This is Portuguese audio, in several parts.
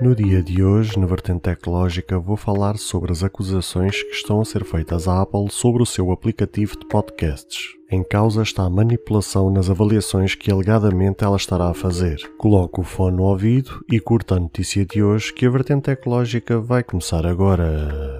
No dia de hoje, na vertente tecnológica, vou falar sobre as acusações que estão a ser feitas à Apple sobre o seu aplicativo de podcasts. Em causa está a manipulação nas avaliações que alegadamente ela estará a fazer. Coloque o fone no ouvido e curta a notícia de hoje que a vertente tecnológica vai começar agora.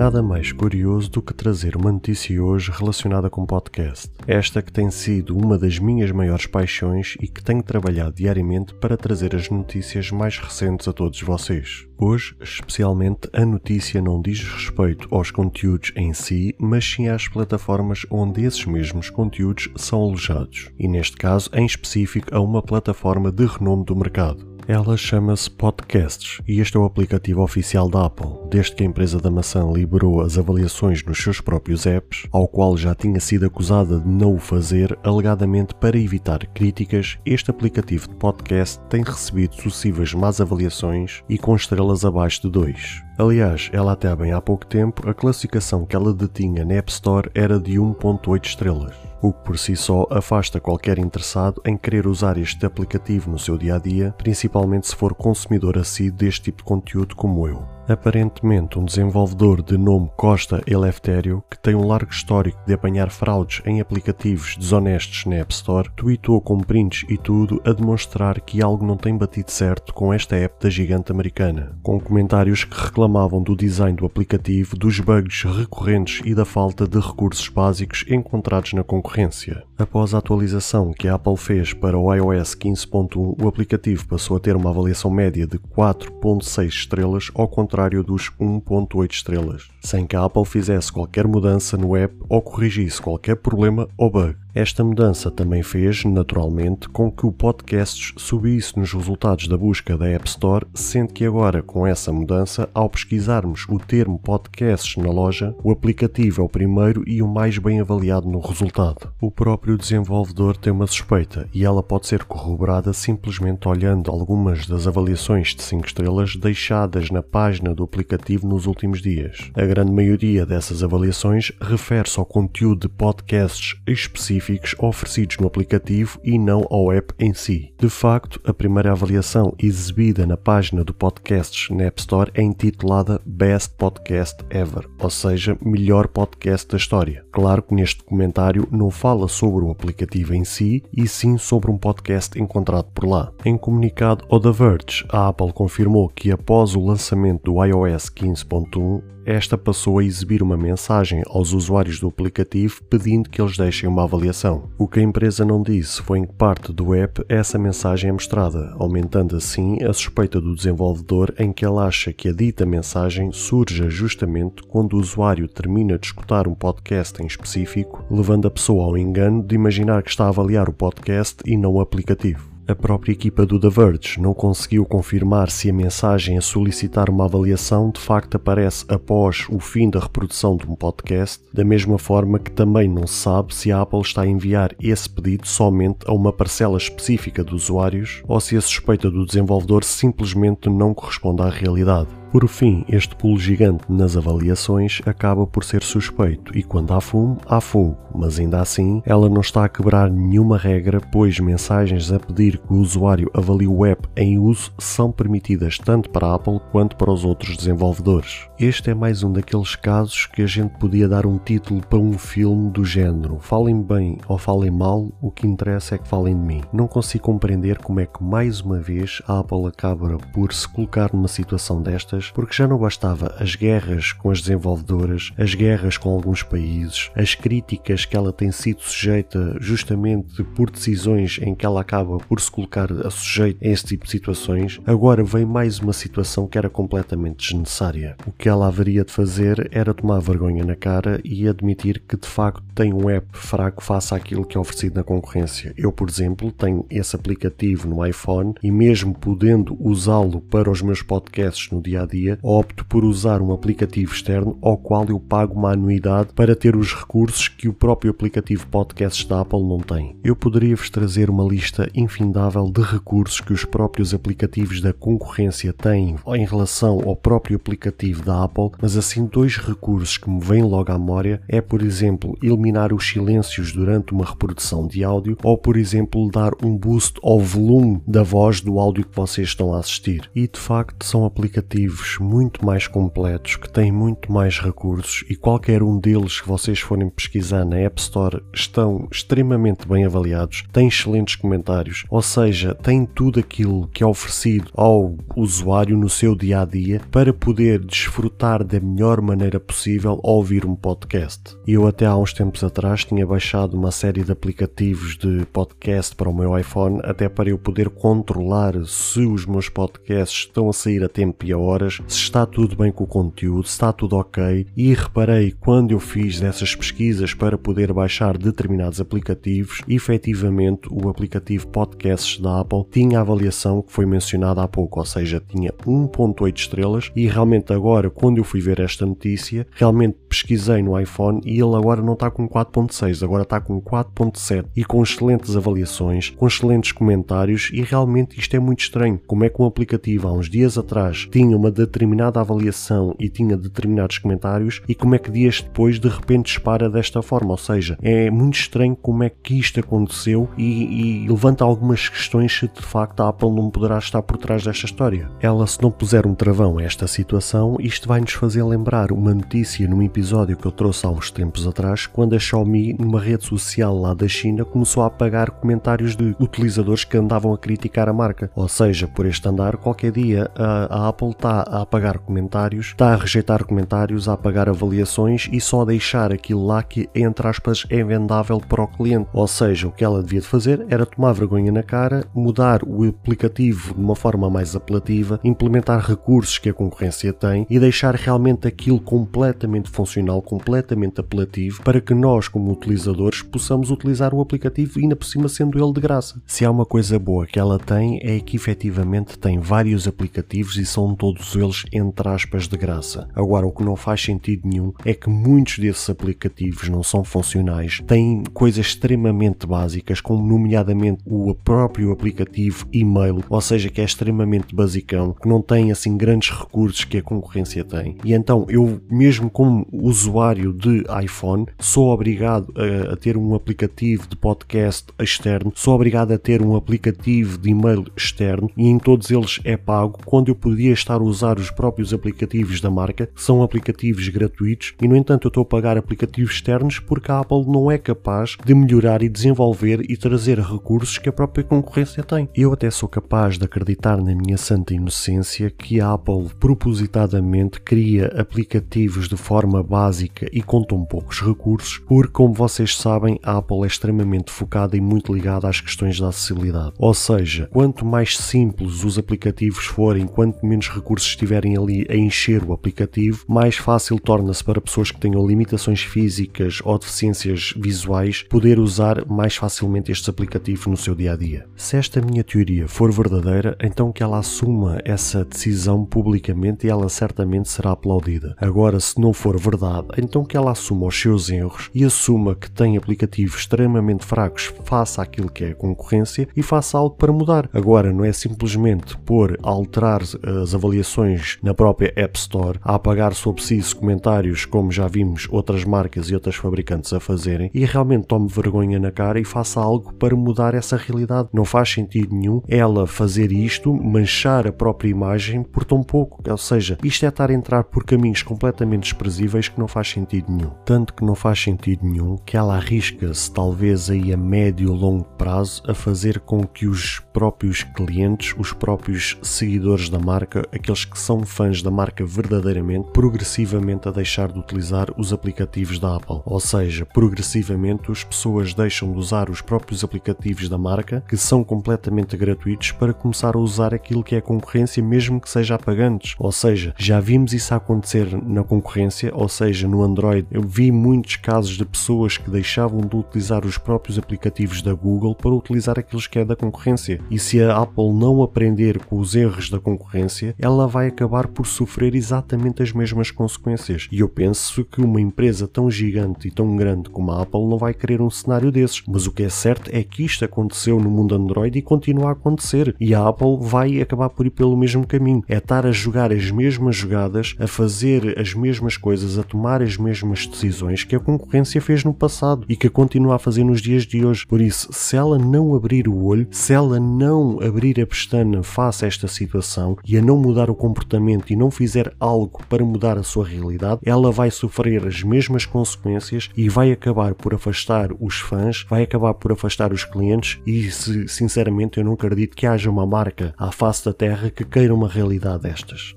Nada mais curioso do que trazer uma notícia hoje relacionada com podcast. Esta que tem sido uma das minhas maiores paixões e que tenho trabalhado diariamente para trazer as notícias mais recentes a todos vocês. Hoje, especialmente, a notícia não diz respeito aos conteúdos em si, mas sim às plataformas onde esses mesmos conteúdos são alojados. E neste caso, em específico, a uma plataforma de renome do mercado. Ela chama-se Podcasts e este é o aplicativo oficial da Apple, desde que a empresa da maçã liberou as avaliações nos seus próprios apps, ao qual já tinha sido acusada de não o fazer, alegadamente para evitar críticas. Este aplicativo de podcast tem recebido sucessivas más avaliações e com estrelas abaixo de 2. Aliás, ela até bem há pouco tempo, a classificação que ela detinha na App Store era de 1.8 estrelas o que por si só afasta qualquer interessado em querer usar este aplicativo no seu dia a dia, principalmente se for consumidor assíduo deste tipo de conteúdo como eu. Aparentemente, um desenvolvedor de nome Costa Eleftério, que tem um largo histórico de apanhar fraudes em aplicativos desonestos na App Store, tweetou com prints e tudo a demonstrar que algo não tem batido certo com esta app da gigante americana, com comentários que reclamavam do design do aplicativo, dos bugs recorrentes e da falta de recursos básicos encontrados na concorrência. Após a atualização que a Apple fez para o iOS 15.1, o aplicativo passou a ter uma avaliação média de 4.6 estrelas, ao contrário dos 1.8 estrelas, sem que a Apple fizesse qualquer mudança no app ou corrigisse qualquer problema ou bug. Esta mudança também fez, naturalmente, com que o podcast subisse nos resultados da busca da App Store, sendo que agora, com essa mudança, ao pesquisarmos o termo podcasts na loja, o aplicativo é o primeiro e o mais bem avaliado no resultado. O próprio desenvolvedor tem uma suspeita e ela pode ser corroborada simplesmente olhando algumas das avaliações de 5 estrelas deixadas na página do aplicativo nos últimos dias. A grande maioria dessas avaliações refere-se ao conteúdo de podcasts específicos específicos oferecidos no aplicativo e não ao app em si. De facto, a primeira avaliação exibida na página do Podcasts na App Store é intitulada Best Podcast Ever, ou seja, melhor podcast da história. Claro que neste comentário não fala sobre o aplicativo em si, e sim sobre um podcast encontrado por lá. Em comunicado ao The Verge, a Apple confirmou que após o lançamento do iOS 15.1, esta passou a exibir uma mensagem aos usuários do aplicativo pedindo que eles deixem uma avaliação. O que a empresa não disse foi em que parte do app essa mensagem é mostrada, aumentando assim a suspeita do desenvolvedor em que ele acha que a dita mensagem surge justamente quando o usuário termina de escutar um podcast em específico, levando a pessoa ao engano de imaginar que está a avaliar o podcast e não o aplicativo. A própria equipa do The Verge não conseguiu confirmar se a mensagem a solicitar uma avaliação de facto aparece após o fim da reprodução de um podcast, da mesma forma que também não se sabe se a Apple está a enviar esse pedido somente a uma parcela específica de usuários ou se a suspeita do desenvolvedor simplesmente não corresponde à realidade. Por fim, este pulo gigante nas avaliações acaba por ser suspeito e quando há fumo, há fogo, mas ainda assim ela não está a quebrar nenhuma regra, pois mensagens a pedir que o usuário avalie o app em uso são permitidas tanto para a Apple quanto para os outros desenvolvedores. Este é mais um daqueles casos que a gente podia dar um título para um filme do género. Falem bem ou falem mal, o que interessa é que falem de mim. Não consigo compreender como é que mais uma vez a Apple acaba por se colocar numa situação destas porque já não bastava as guerras com as desenvolvedoras, as guerras com alguns países, as críticas que ela tem sido sujeita justamente por decisões em que ela acaba por se colocar a sujeito a esse tipo de situações, agora vem mais uma situação que era completamente desnecessária. O que ela haveria de fazer era tomar vergonha na cara e admitir que de facto tem um app fraco face àquilo que é oferecido na concorrência. Eu, por exemplo, tenho esse aplicativo no iPhone e mesmo podendo usá-lo para os meus podcasts no dia a dia, opto por usar um aplicativo externo ao qual eu pago uma anuidade para ter os recursos que o próprio aplicativo podcasts da Apple não tem. Eu poderia-vos trazer uma lista infindável de recursos que os próprios aplicativos da concorrência têm em relação ao próprio aplicativo da Apple, mas assim dois recursos que me vêm logo à memória é, por exemplo, eliminar os silêncios durante uma reprodução de áudio ou, por exemplo, dar um boost ao volume da voz do áudio que vocês estão a assistir. E de facto são aplicativos muito mais completos que têm muito mais recursos e qualquer um deles que vocês forem pesquisar na App Store estão extremamente bem avaliados, têm excelentes comentários, ou seja, têm tudo aquilo que é oferecido ao usuário no seu dia a dia para poder desfrutar da melhor maneira possível ao ouvir um podcast. Eu até há uns tempos atrás tinha baixado uma série de aplicativos de podcast para o meu iPhone até para eu poder controlar se os meus podcasts estão a sair a tempo e a horas, se está tudo bem com o conteúdo, se está tudo ok e reparei quando eu fiz dessas pesquisas para poder baixar determinados aplicativos, efetivamente o aplicativo Podcasts da Apple tinha a avaliação que foi mencionada há pouco, ou seja, tinha 1.8 estrelas e realmente agora quando eu fui ver esta notícia, realmente pesquisei no iPhone e ele agora não está com 4.6, agora está com 4.7 e com excelentes avaliações, com excelentes comentários e realmente isto é muito estranho. Como é que um aplicativo há uns dias atrás tinha uma determinada avaliação e tinha determinados comentários e como é que dias depois de repente dispara desta forma? Ou seja, é muito estranho como é que isto aconteceu e, e levanta algumas questões se de facto a Apple não poderá estar por trás desta história. Ela, se não puser um travão a esta situação, isto vai nos fazer lembrar uma notícia num episódio que eu trouxe há uns tempos atrás, quando a Xiaomi, numa rede social lá da China, começou a apagar comentários de utilizadores que andavam a criticar a marca. Ou seja, por este andar, qualquer dia a, a Apple está a apagar comentários, está a rejeitar comentários, a apagar avaliações e só a deixar aquilo lá que, entre aspas, é vendável para o cliente. Ou seja, o que ela devia de fazer era tomar vergonha na cara, mudar o aplicativo de uma forma mais apelativa, implementar recursos que a concorrência tem e deixar realmente aquilo completamente funcional, completamente apelativo, para que nós, como utilizadores, possamos utilizar o aplicativo ainda por cima sendo ele de graça. Se há uma coisa boa que ela tem é que efetivamente tem vários aplicativos e são todos eles entre aspas de graça. Agora, o que não faz sentido nenhum é que muitos desses aplicativos não são funcionais, têm coisas extremamente básicas, como nomeadamente o próprio aplicativo e-mail, ou seja, que é extremamente basicão, que não tem assim grandes recursos que a concorrência tem. E então eu, mesmo como usuário de iPhone, sou obrigado a, a ter um aplicativo de podcast externo, sou obrigado a ter um aplicativo de e-mail externo e em todos eles é pago, quando eu podia estar a usar os próprios aplicativos da marca, são aplicativos gratuitos, e no entanto eu estou a pagar aplicativos externos porque a Apple não é capaz de melhorar e desenvolver e trazer recursos que a própria concorrência tem. Eu até sou capaz de acreditar na minha santa inocência que a Apple propositadamente cria aplicativos de forma básica e com tão poucos recursos, porque como vocês sabem, a Apple é extremamente focada e muito ligada às questões da acessibilidade. Ou seja, quanto mais simples os aplicativos forem, quanto menos recursos estiverem ali a encher o aplicativo, mais fácil torna-se para pessoas que tenham limitações físicas ou deficiências visuais poder usar mais facilmente estes aplicativos no seu dia a dia. Se esta minha teoria for verdadeira, então que ela assuma essa decisão publicamente e ela certamente será aplaudida. Agora, se não for verdade, então que ela assuma os seus erros e assuma que tem aplicativos extremamente fracos face àquilo que é a concorrência e faça algo para mudar. Agora, não é simplesmente por alterar as avaliações na própria App Store, a apagar sob si comentários como já vimos outras marcas e outras fabricantes a fazerem e realmente tome vergonha na cara e faça algo para mudar essa realidade. Não faz sentido nenhum ela fazer isto, manchar a própria imagem por tão pouco. Ou seja, isto é estar a entrar por caminhos completamente desprezíveis que não faz sentido nenhum. Tanto que não faz sentido nenhum que ela arrisca-se, talvez aí a médio ou longo prazo, a fazer com que os próprios clientes, os próprios seguidores da marca, aqueles que são fãs da marca verdadeiramente, progressivamente a deixar de utilizar os aplicativos da Apple. Ou seja, progressivamente as pessoas deixam de usar os próprios aplicativos da marca, que são completamente gratuitos, para começar a usar aquilo que é concorrência, mesmo que seja a pagantes. Ou seja, já vimos isso acontecer na concorrência, ou seja, no Android. Eu vi muitos casos de pessoas que deixavam de utilizar os próprios aplicativos da Google para utilizar aqueles que é da concorrência. E se a Apple não aprender com os erros da concorrência, ela vai acabar por sofrer exatamente as mesmas consequências. E eu penso que uma empresa tão gigante e tão grande como a Apple não vai querer um cenário desses. Mas o que é certo é que isto aconteceu no mundo Android e continua a acontecer. E a Apple vai acabar por ir pelo mesmo caminho. É estar a jogar as mesmas jogadas, a fazer as mesmas coisas, a tomar as mesmas decisões que a concorrência fez no passado e que continua a fazer nos dias de hoje. Por isso, se ela não abrir o olho, se ela não abrir a pestana face a esta situação e a não mudar o comportamento e não fizer algo para mudar a sua realidade, ela vai sofrer as mesmas consequências e vai acabar por afastar os fãs, vai acabar por afastar os clientes e se, sinceramente eu não acredito que haja uma marca à face da terra que queira uma realidade destas.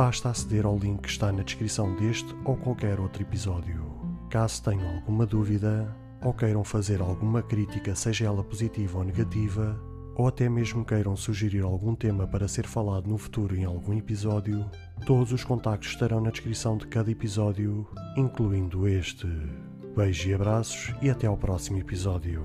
basta aceder ao link que está na descrição deste ou qualquer outro episódio. Caso tenham alguma dúvida ou queiram fazer alguma crítica, seja ela positiva ou negativa, ou até mesmo queiram sugerir algum tema para ser falado no futuro em algum episódio, todos os contactos estarão na descrição de cada episódio, incluindo este. Beijos e abraços e até ao próximo episódio.